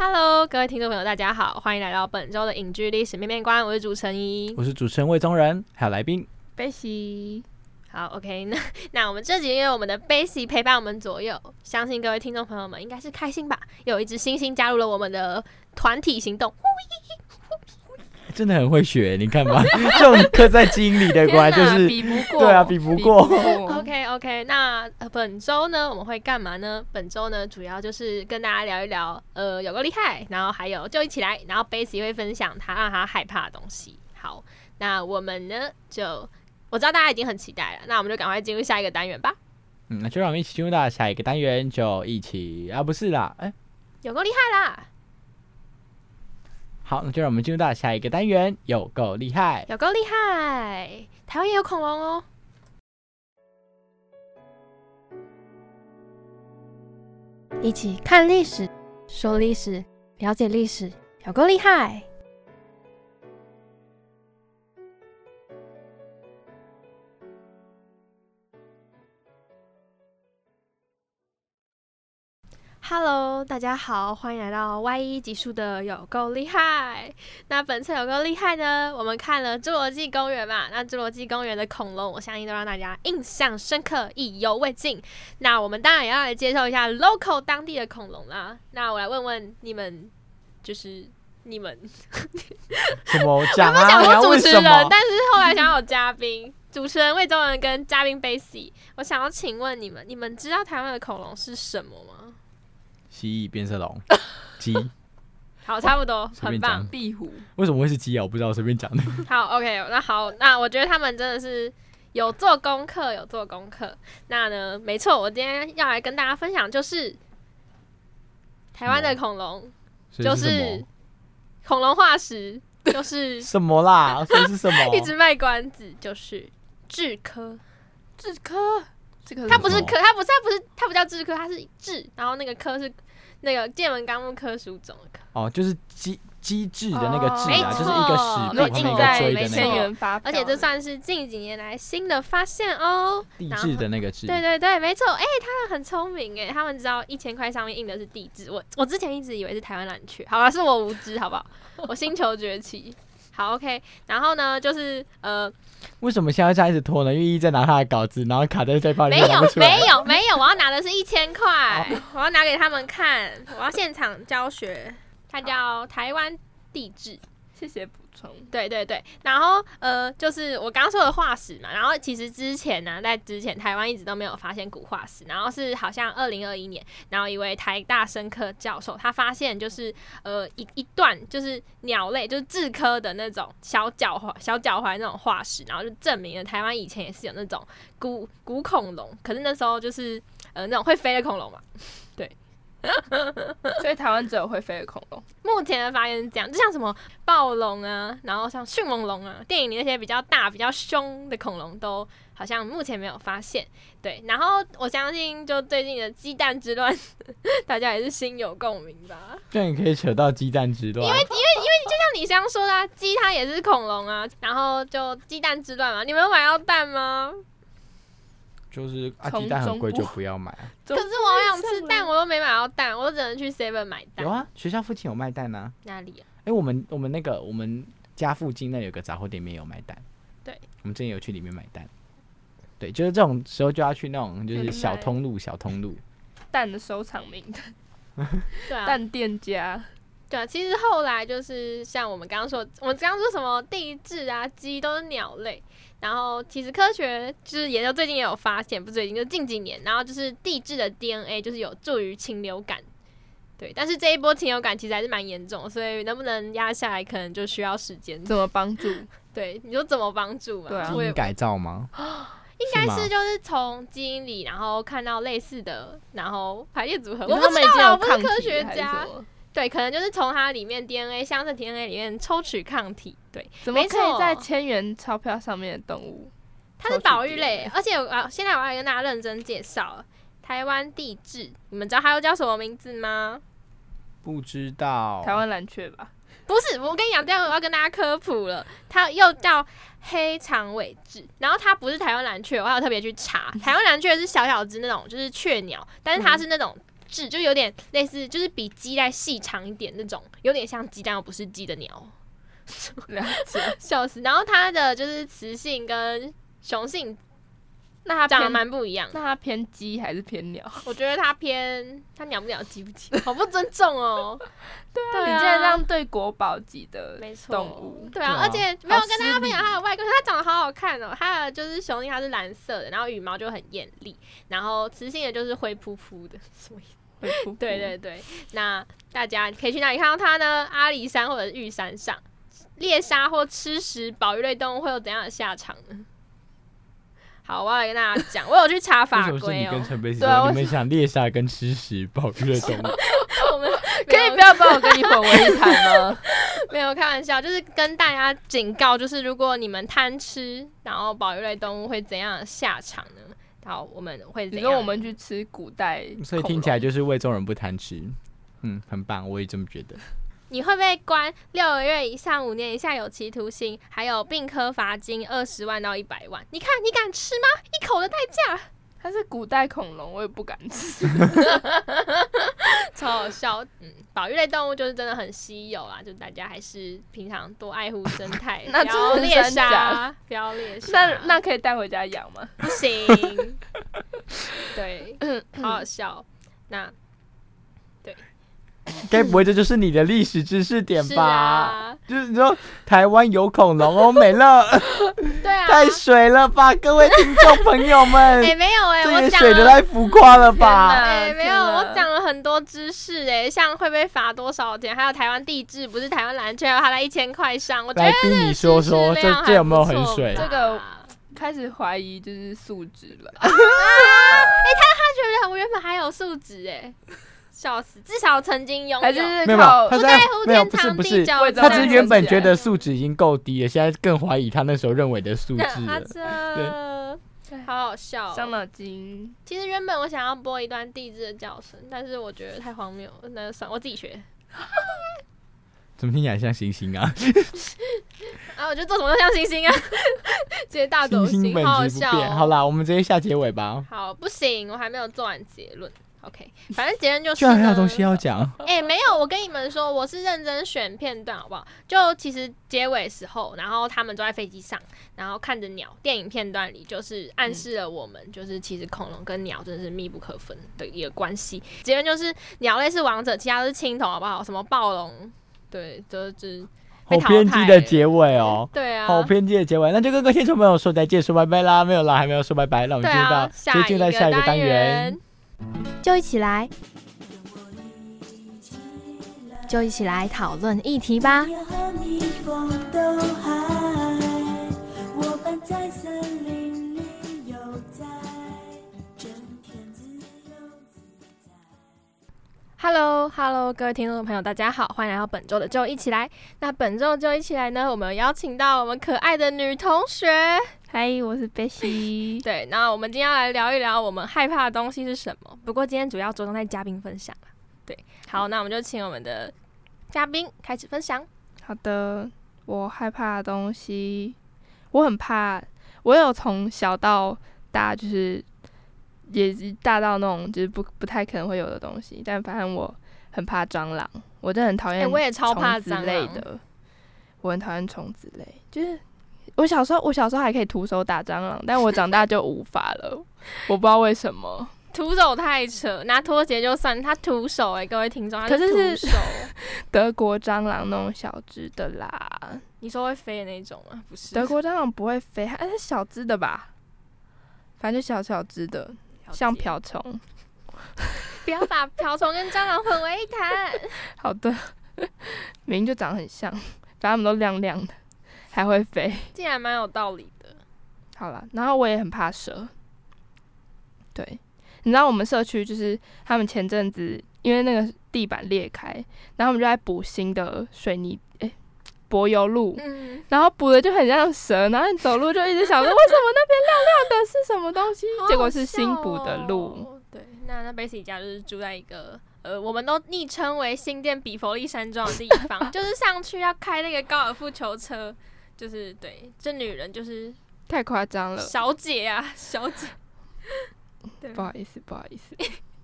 Hello，各位听众朋友，大家好，欢迎来到本周的影剧历史面面观，我是主持人一我是主持人魏宗仁，还有来宾。贝西。好，OK，那那我们这集因为我们的贝西陪伴我们左右，相信各位听众朋友们应该是开心吧？有一只星星加入了我们的团体行动，真的很会学，你看吧，这种刻在基因里的，果然就是比不过，对啊，比不过。OK OK，那、呃、本周呢我们会干嘛呢？本周呢主要就是跟大家聊一聊，呃，有个厉害，然后还有就一起来，然后 Base 会分享他让他害怕的东西。好，那我们呢就我知道大家已经很期待了，那我们就赶快进入下一个单元吧。嗯，那就让我们一起进入到下一个单元，就一起啊，不是啦，哎、有够厉害啦，好，那就让我们进入到下一个单元，有够厉害。有够厉害！台湾也有恐龙哦。一起看历史，说历史，了解历史，有够厉害！Hello，大家好，欢迎来到 Y 一集数的有够厉害。那本次有够厉害呢？我们看了《侏罗纪公园》嘛，那《侏罗纪公园》的恐龙，我相信都让大家印象深刻，意犹未尽。那我们当然也要来介绍一下 local 当地的恐龙啦。那我来问问你们，就是你们 什么讲我啊？你要想过主持人？但是后来想要有嘉宾，主持人魏宗仁跟嘉宾 Bassy，我想要请问你们，你们知道台湾的恐龙是什么吗？蜥蜴、变色龙、鸡，好，差不多，很棒。壁虎，为什么会是鸡啊？我不知道，随便讲的。好，OK，那好，那我觉得他们真的是有做功课，有做功课。那呢，没错，我今天要来跟大家分享，就是台湾的恐龙，就是恐龙化石，就是 什么啦？是什么？一直卖关子，就是智科。智科，它不是科，它不是，它不是，它不叫智科，它是智，然后那个科是那个剑门纲目科属种的科。哦，就是机机智的那个智啊，就是一个史没错部旁边一个在锥没错的那个而且这算是近几年来新的发现哦。地质的那个智。对对对，没错，哎、他们很聪明哎，他们知道一千块上面印的是地质，我我之前一直以为是台湾蓝雀，好吧，是我无知，好不好？我星球崛起。好，OK，然后呢，就是呃，为什么现在这样一直拖呢？因为一直在拿他的稿子，然后卡在这包里没有。没有没有，我要拿的是一千块，我要拿给他们看，我要现场教学，它叫台湾地质。谢谢补对对对，然后呃，就是我刚刚说的化石嘛，然后其实之前呢，在之前台湾一直都没有发现古化石，然后是好像二零二一年，然后一位台大生科教授他发现就是呃一一段就是鸟类就是雉科的那种小脚踝小脚踝那种化石，然后就证明了台湾以前也是有那种古古恐龙，可是那时候就是呃那种会飞的恐龙嘛，所以台湾只有会飞的恐龙，目前的发现是这样，就像什么暴龙啊，然后像迅猛龙啊，电影里那些比较大、比较凶的恐龙都好像目前没有发现。对，然后我相信就最近的鸡蛋之乱，大家也是心有共鸣吧。这样也可以扯到鸡蛋之乱。因为因为因为就像李湘说的、啊，鸡它也是恐龙啊，然后就鸡蛋之乱嘛，你们有买到蛋吗？就是啊，从鸡蛋很贵就不要买啊。可 可是我好想吃蛋，我又没买到蛋，我都只能去 Seven 买蛋。有啊，学校附近有卖蛋啊。哪里啊？哎，我们我们那个我们家附近那有个杂货店里面有卖蛋。对，我们之前有去里面买蛋。对，就是这种时候就要去那种就是小通路小通路。蛋的收藏名单，对啊，蛋店家，对啊，其实后来就是像我们刚刚说，我们刚刚说什么地质啊、鸡都是鸟类，然后其实科学就是研究最近也有发现，不是最近就近几年，然后就是地质的 DNA 就是有助于禽流感。对，但是这一波禽流感其实还是蛮严重，所以能不能压下来，可能就需要时间。怎么帮助？对，你说怎么帮助嘛？对啊改造吗？应该是就是从基因里，然后看到类似的，然后排列组合。我不说他们已经知道啊，我不是有科学家对，可能就是从它里面 DNA 相似 DNA 里面抽取抗体。对，怎么没可以在千元钞票上面的动物？它是保育类，而且我啊，现在我要跟大家认真介绍台湾地质。你们知道它又叫什么名字吗？不知道。台湾蓝雀吧？不是，我跟你讲，这样我要跟大家科普了，它又叫黑长尾雉，然后它不是台湾蓝雀，我还有特别去查，台湾蓝雀是小小只那种，就是雀鸟，但是它是那种雉，就有点类似，就是比鸡再细长一点那种，有点像鸡，但又不是鸡的鸟，了解。笑死。然后它的就是雌性跟雄性那它长得蛮不一样，那它偏鸡还是偏鸟？我觉得它偏它鸟不鸟，鸡不鸡，好不尊重哦。对啊，你竟然这样对国宝级的没错动物，对啊，对啊而且没有跟大家分享它的外观，它长得好好看哦。它的就是雄性，它是蓝色的，然后羽毛就很艳丽，然后雌性的就是灰扑扑的。什么意思？对对对，那大家可以去哪里看到它呢？阿里山或者是玉山上猎杀或吃食保育类动物会有怎样的下场呢？好，我要来跟大家讲，我有去查为法什么是规哦你跟。陈贝斯对你们想猎杀跟吃食保育类动物？我们 可以不要把我跟你混为一谈吗？没有开玩笑，就是跟大家警告，就是如果你们贪吃，然后保育类动物会怎样的下场呢？好，我们会怎样？你说我们去吃古代，所以听起来就是为众人不贪吃。嗯，很棒，我也这么觉得。你会被关六个月以上五年以下有期徒刑，还有并科罚金二十万到一百万。你看，你敢吃吗？一口的代价，它是古代恐龙，我也不敢吃。超好笑。嗯，保育类动物就是真的很稀有啊，就大家还是平常多爱护生态，那不要猎杀，不要猎杀。那那可以带回家养吗？不行，对，好好笑。那 该不会这就是你的历史知识点是吧？啊，就是你说台湾有恐龙哦，美乐 对啊，太水了吧，各位听众朋友们，哎、没有哎、这我讲也水的了。太浮夸了吧？哎、没有，我讲了很多知识哎、像会被罚多少钱，还有台湾地质不是台湾蓝圈，还在一千块上，我觉得来逼你说说，这这有没有很水？这个开始怀疑就是素质了。他觉得我原本还有素质哎，笑死，至少曾经拥有。还是没不在乎没有天长不是不是，地久，他只是原本觉得素质已经够低了，现在更怀疑他那时候认为的素质他了。对好好笑、哦。伤脑筋。其实原本我想要播一段地质的叫声，但是我觉得太荒谬了，那就算我自己学。怎么听起来像星星啊？啊，我觉得做什么都像星星啊，直接大走心，星星好好。笑哦。好啦，我们直接下结尾吧。好，不行，我还没有做完结论。OK，反正结论就是居然还有东西要讲，哎、没有，我跟你们说，我是认真选片段，好不好？就其实结尾时候，然后他们坐在飞机上，然后看着鸟，电影片段里就是暗示了我们，就是其实恐龙跟鸟真的是密不可分的一个关系。结论就是鸟类是王者，其他都是青铜，好不好？什么暴龙，对，就是好偏激的结尾哦。对啊，好偏激的结尾，那就跟各位听众朋友说再见，说拜拜啦！没有啦，还没有说拜拜，那我们对进入到接进入到下一个单元。，就一起来，就一起来讨论议题吧。Hello，Hello，各位听众朋友，大家好，欢迎来到本周的就一起来。那本周就一起来呢，我们邀请到我们可爱的女同学。嗨，我是贝西。对，那我们今天要来聊一聊我们害怕的东西是什么。不过今天主要着重在嘉宾分享。对，好，那我们就请我们的嘉宾开始分享。好的，我害怕的东西，我很怕，我有从小到大就是也是大到那种就是不不太可能会有的东西，但反正我很怕蟑螂，我真的很讨厌、哎我也超怕蟑螂类的，我很讨厌虫子类，就是。我小时候，我小时候还可以徒手打蟑螂，但我长大就无法了，我不知道为什么。徒手太扯，拿拖鞋就算，他徒手哎、各位听众，他可是是徒手，德国蟑螂那种小只的啦。你说会飞的那种吗？不是，德国蟑螂不会飞，它是小只的吧？反正就小小只的，像瓢虫。不要把瓢虫跟蟑螂混为一谈。好的，明明就长得很像，反正它们都亮亮的，还会飞。竟然蛮有道理的。好了，然后我也很怕蛇。对，你知道我们社区就是他们前阵子因为那个地板裂开，然后我们就在补新的水泥诶柏油路，嗯，然后补的就很像蛇，然后你走路就一直想说为什么那边亮亮的是什么东西？结果是新补的路。对，那那 Basic 家就是住在一个呃，我们都昵称为新店比佛利山庄的地方，就是上去要开那个高尔夫球车，就是对，这女人就是太夸张了，小姐啊，小姐。对不，好意思，不好意思，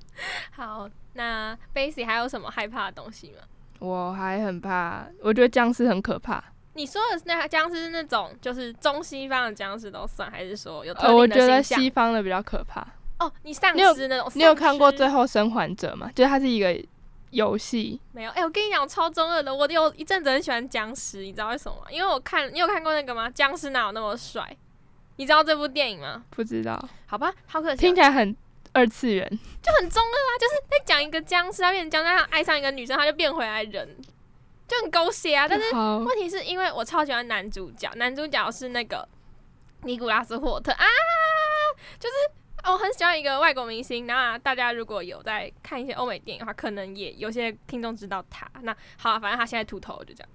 好，那 Basic 还有什么害怕的东西吗？我还很怕，我觉得僵尸很可怕。你说的是那僵尸是那种就是中西方的僵尸都算，还是说有特呃，我觉得？西方的比较可怕。哦，你丧尸那种，你有看过《最后生还者》吗？就是它是一个游戏，没有，哎、我跟你讲，我超中二的。我有一阵子很喜欢僵尸，你知道为什么吗？因为我看，你有看过那个吗？僵尸哪有那么帅？你知道这部电影吗？不知道，好吧，好可惜哦，听起来很二次元。就很中二啊，就是在讲一个僵尸，他变成僵尸，他爱上一个女生，他就变回来人，就很狗血啊。但是，问题是因为我超喜欢男主角，男主角是那个尼古拉斯霍特啊，就是哦我很喜欢一个外国明星。那大家如果有在看一些欧美电影的话，可能也有些听众知道他。那好啊，反正他现在秃头，就这样。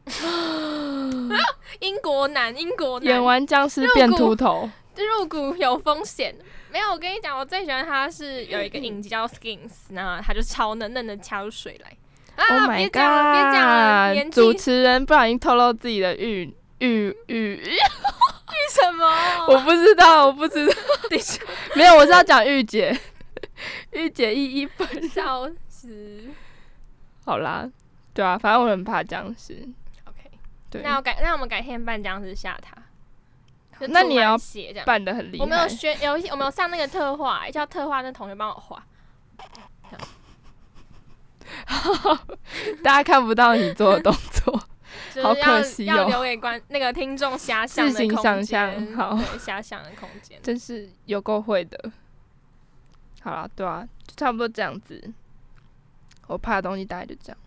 英国男，英国男演完僵尸变秃头，入股有风险。没有，我跟你讲，我最喜欢他是有一个影集叫《Skins》，那他就超嫩嫩的掐出水来。啊 Oh 别 my 讲了，别讲了，主持人不小心透露自己的欲欲欲，什么？我不知道，我不知道，没有，我是要讲御姐，御姐一一本。笑死。好啦，对啊，反正我很怕僵尸。OK，对，那我改，那我们改天扮僵尸吓他。那你要血这样。扮的很厉害。我们有学有一些，我们有上那个特画、欸叫特画，那同学帮我画。大家看不到你做的动作，好可惜哦要留给观那个听众遐想的自行空想象间好对，遐想的空间。真是有够会的。好了，对啊，就差不多这样子。我怕的东西大概就这样，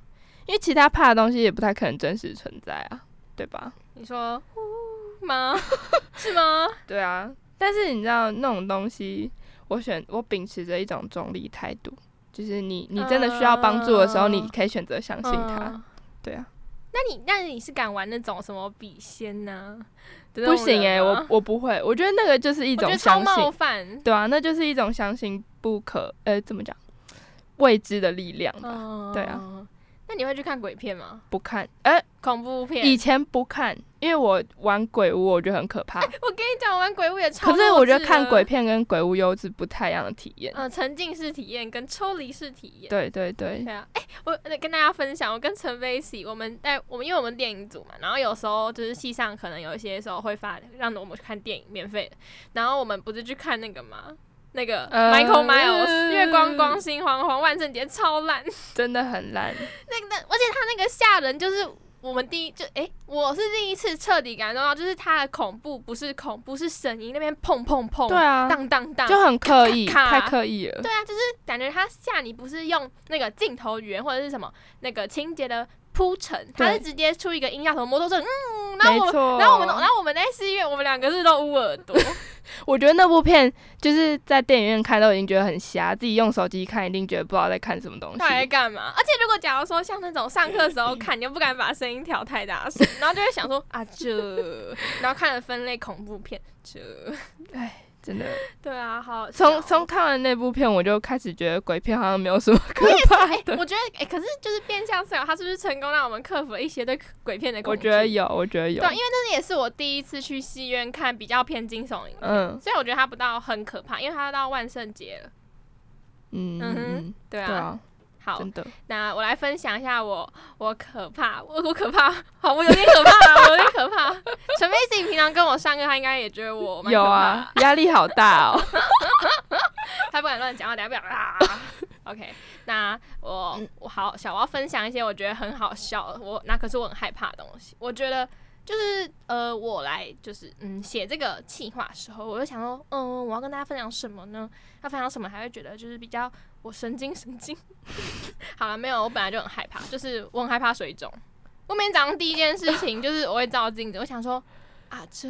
因为其他怕的东西也不太可能真实存在啊，对吧？你说呜吗？是吗？对啊，但是你知道那种东西，我选我秉持着一种中立态度，就是你你真的需要帮助的时候，嗯你可以选择相信他。嗯对啊，那你那你是敢玩那种什么笔仙呐、不种行诶、我我不会，我觉得那个就是一种相信，犯。对啊，那就是一种相信不可呃怎么讲未知的力量吧。嗯，对啊。那你会去看鬼片吗？不看，哎、恐怖片？以前不看，因为我玩鬼屋，我觉得很可怕。我跟你讲，我玩鬼屋也超。可是我觉得看鬼，片跟鬼屋优是不太一样的体验。嗯、沉浸式体验跟抽离式体验。对对对，对啊，哎、我呃跟大家分享，我跟陈飞喜，我们在我们因为我们电影组嘛，然后有时候就是戏上可能有一些时候会发让我们去看电影免费的，然后我们不是去看那个吗？那个呃 Michael Miles、月光光心惶惶万圣节超烂，真的很烂。那个而且他那个吓人就是。我们第一就诶，我是第一次彻底感受到，就是他的恐怖不是恐怖，是声音那边砰砰砰，对啊，当当当，就很刻意，咔咔太刻意了。对啊，就是感觉他吓你不是用那个镜头语言或者是什么那个情节的铺陈，他是直接出一个音效什么摩托车，嗯，然后我们，然后我们，然后我们在戏院，我们两个是都捂耳朵，我觉得那部片就是在电影院看都已经觉得很瞎，自己用手机看一定觉得不知道在看什么东西。他在。干嘛？而且如果假如说像那种上课时候看，你又不敢把声音调太大声，然后就会想说啊这，然后看了分类恐怖片，这，哎，真的，对啊，好从从看完那部片，我就开始觉得鬼片好像没有什么可怕的。我觉得哎、可是就是变相思考，他是不是成功让我们克服了一些对鬼片的恐惧我？觉得有，我觉得有对，。因为那也是我第一次去戏院看比较偏惊悚的影片，嗯所以我觉得它不到很可怕，因为它到万圣节了。嗯嗯哼嗯，对啊，对啊，好，真的。那我来分享一下我我可怕，我我可怕，好，我有点可怕啊，我有点可怕。陈飞自己平常跟我上课，他应该也觉得我蛮可怕有啊，，压力好大哦。他不敢乱讲话，等下不要啊。OK，那我我好小，我要分享一些我觉得很好笑，我那可是我很害怕的东西。我觉得就是呃，我来就是嗯写这个企划的时候，我就想说，嗯，我要跟大家分享什么呢？要分享什么还会觉得就是比较我神经神经。好了，没有，我本来就很害怕，就是我很害怕水肿。我每天早上第一件事情就是我会照镜子，我想说。啊，这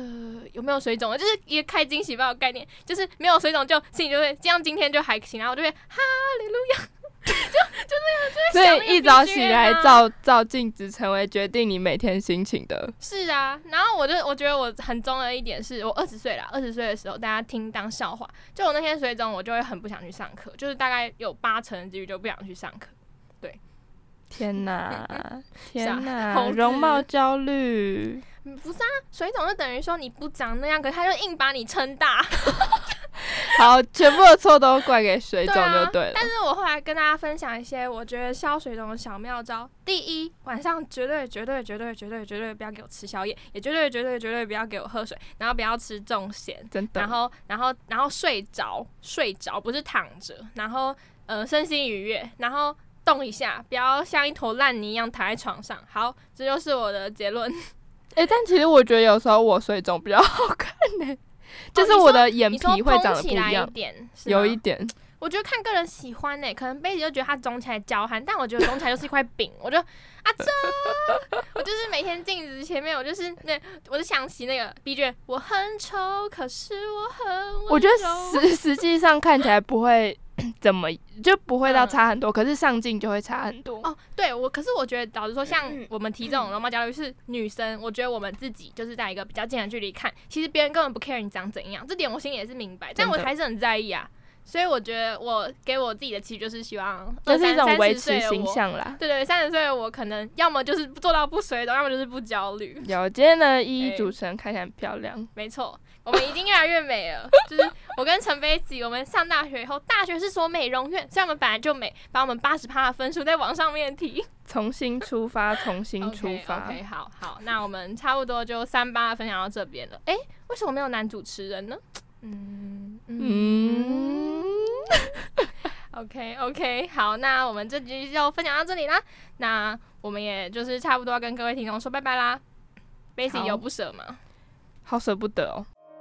有没有水肿？就是一个开惊喜包的概念，就是没有水肿就心里就会这样，今天就还行，然后我就会哈利路亚，就就那所样，就会以一早起来照。照照镜子，成为决定你每天心情的。是啊，然后我就我觉得我很中的一点是我二十岁了，二十岁的时候大家听当笑话，就我那天水肿，我就会很不想去上课，就是大概有八成的几率就不想去上课。对天哪，天傻哪，容貌焦虑。嗯不是啊，水肿就等于说你不长那样，可是他就硬把你撑大。好，全部的错都怪给水肿就对了。但是我后来跟大家分享一些我觉得消水肿的小妙招。第一，晚上绝对绝对绝对绝对绝对不要给我吃宵夜，也绝对绝对绝对不要给我喝水，然后不要吃重咸，真的，然后然后然后睡着睡着不是躺着，然后呃身心愉悦，然后动一下，不要像一坨烂泥一样躺在床上。好，这就是我的结论。哎、但其实我觉得有时候我水肿比较好看呢、就是我的眼皮会长得不蓬起来一样一，点，是有一点。我觉得看个人喜欢呢、可能贝姐就觉得它肿起来娇憨，但我觉得肿起来就是一块饼。我就啊这，我就是每天镜子前面，我就是那，我就想起那个 B 卷，我很丑，可是我很。我觉得实实际上看起来不会 怎么，就不会到嗯差很多，可是上镜就会差很多。哦，对我，可是我觉得，老实说，像我们提这种容貌焦虑是女生，我觉得我们自己就是在一个比较近的距离看，其实别人根本不 care 你长怎样，这点我心里也是明白，但我还是很在意啊。所以我觉得我给我自己的期就是希望这是一种维30岁持形的我象啦。对对，三十岁的我可能要么就是做到不水肿，要么就是不焦虑。有今天的一哎一主持人看起来很漂亮，没错，我们已经越来越美了。就是我跟陈飞吉，我们上大学以后，大学是所美容院，所以我们本来就美，把我们八十趴的分数再往上面提。重新出发，重新出发。OK，好好，那我们差不多就三八分享到这边了。诶，为什么没有男主持人呢？嗯嗯，OK OK，好，那我们这集就分享到这里啦。那我们也就是差不多要跟各位听众说拜拜啦。Basic 有不舍吗？好舍不得哦。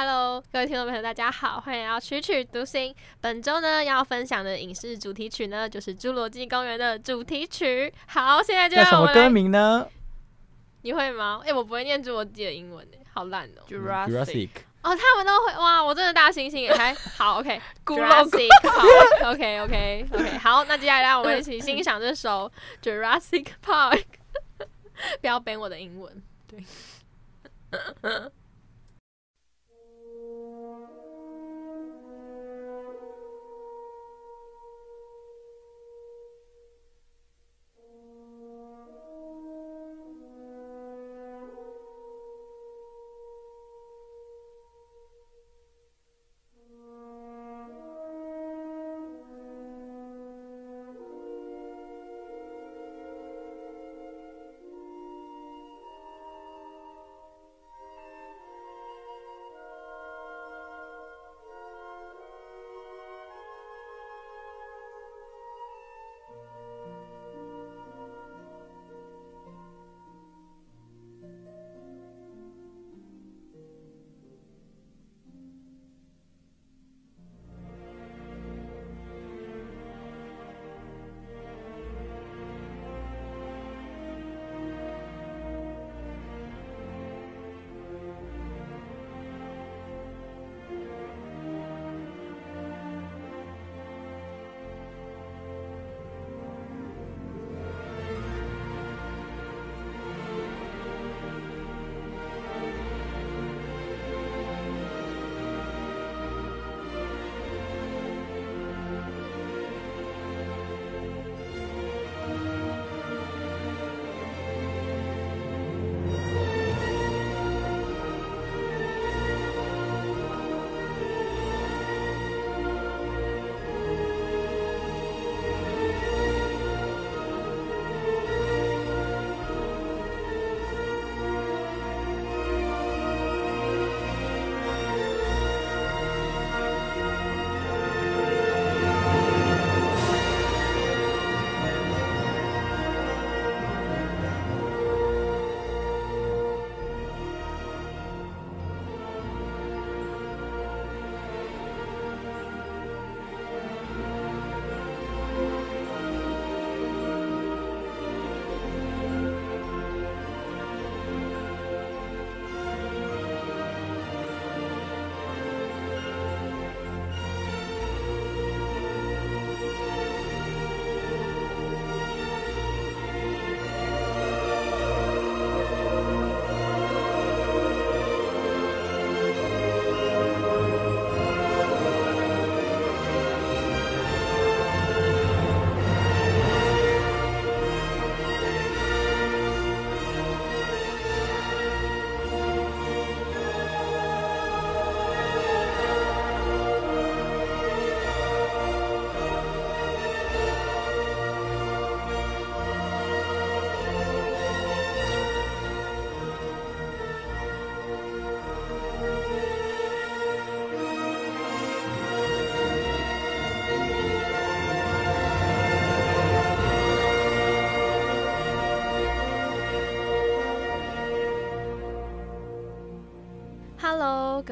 Hello，各位听众朋友，大家好，欢迎来到曲曲读心。本周呢要分享的影视主题曲呢，就是《侏罗纪公园》的主题曲。好，现在就叫什么歌名呢你会吗？哎、我不会念侏罗纪的英文诶，好烂哦、Jurassic，哦，他们都会哇！我真的大猩猩也还好，OK。Jurassic 好，OK OK OK 好，那接下来让我们一起欣赏这首 Jurassic Park。不要背我的英文，对。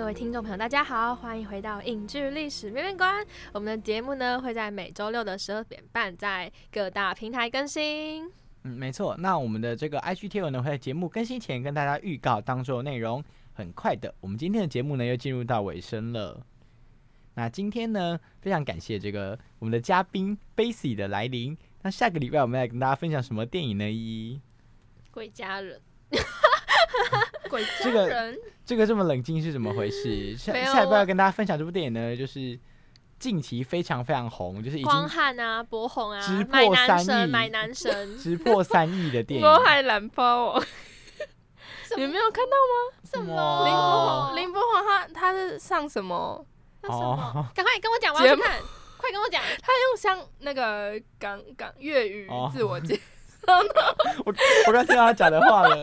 各位听众朋友，大家好，欢迎回到影剧历史面面观。我们的节目呢会在每周六的十二点半在各大平台更新。嗯，没错。那我们的这个 IG 贴文呢，会在节目更新前跟大家预告当中的内容。很快的，我们今天的节目呢又进入到尾声了。那今天呢，非常感谢这个我们的嘉宾 Basie 的来临。那下个礼拜我们来跟大家分享什么电影呢？依依，鬼家人，鬼这个家人这个这么冷静是怎么回事？下下一步要跟大家分享这部电影呢，就是近期非常非常红，就是已光汉啊，博红啊直，买破三男神，亿买男神，直破三亿的电影。波海蓝包哦，你没有看到吗？什么？林柏哦宏，林柏宏他他是上什么？那什么？哦，赶快跟我讲，我要去看，快跟我讲。他用像那个港港粤语哦自我介 我我刚听到他讲的话了。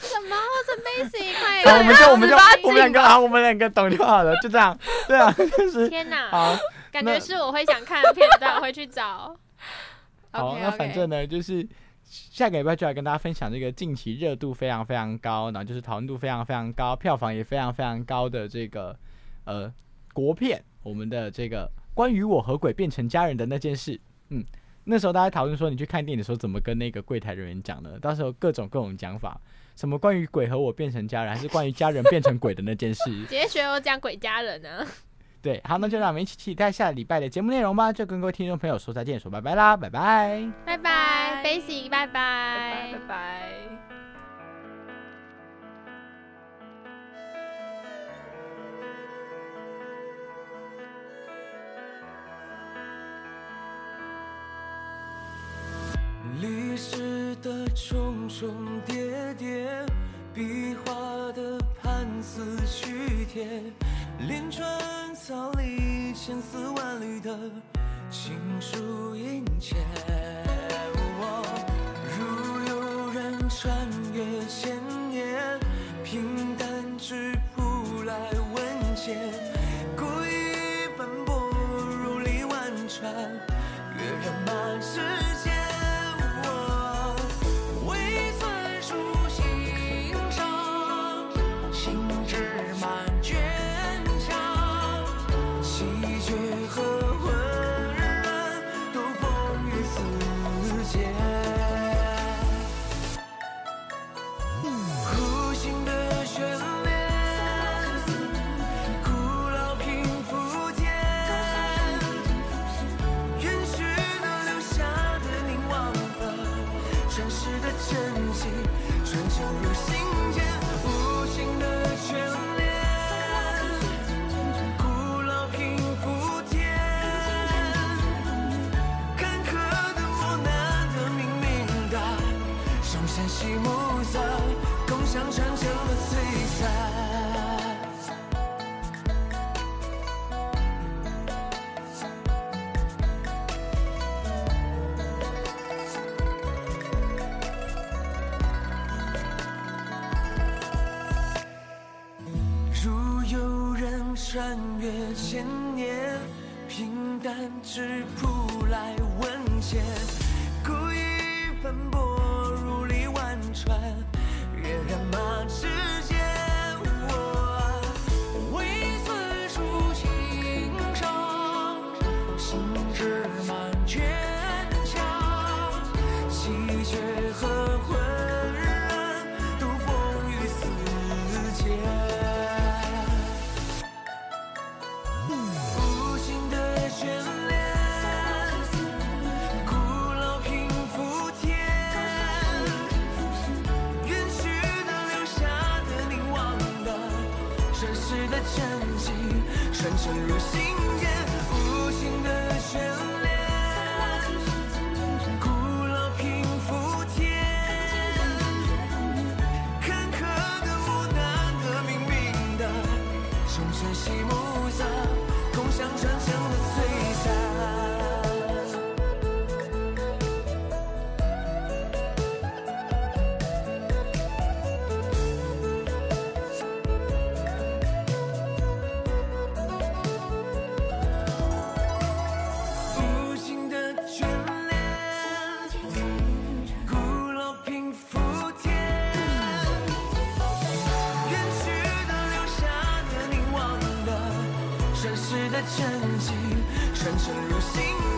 什么？是 Macy，快好，我们就我们就我们两个啊，我们两个懂就好了，就这样。对啊，就是天哪！好。感觉是我会想看的片段，我会去找。好那反正呢，就是下个礼拜就来跟大家分享这个近期热度非常非常高，然后就是讨论度非常非常高，票房也非常非常高的这个呃国片，我们的这个关于我和鬼变成家人的那件事。嗯，那时候大家讨论说，你去看电影的时候怎么跟那个柜台人员讲呢？到时候各种各种讲法，什么关于鬼和我变成家人，还是关于家人变成鬼的那件事。直接学我讲鬼家人呢。对，好，那就让我们一起期待下礼拜的节目内容吧。就跟各位听众朋友说再见，说拜拜啦，拜拜。拜拜，Basic，拜拜拜拜拜拜。历史的重重叠叠，壁画的判词曲帖，连川草里千丝万缕的情书殷切。如有人穿越千年，平淡质朴来问笺，晨曦暮色，共享传承传承入心。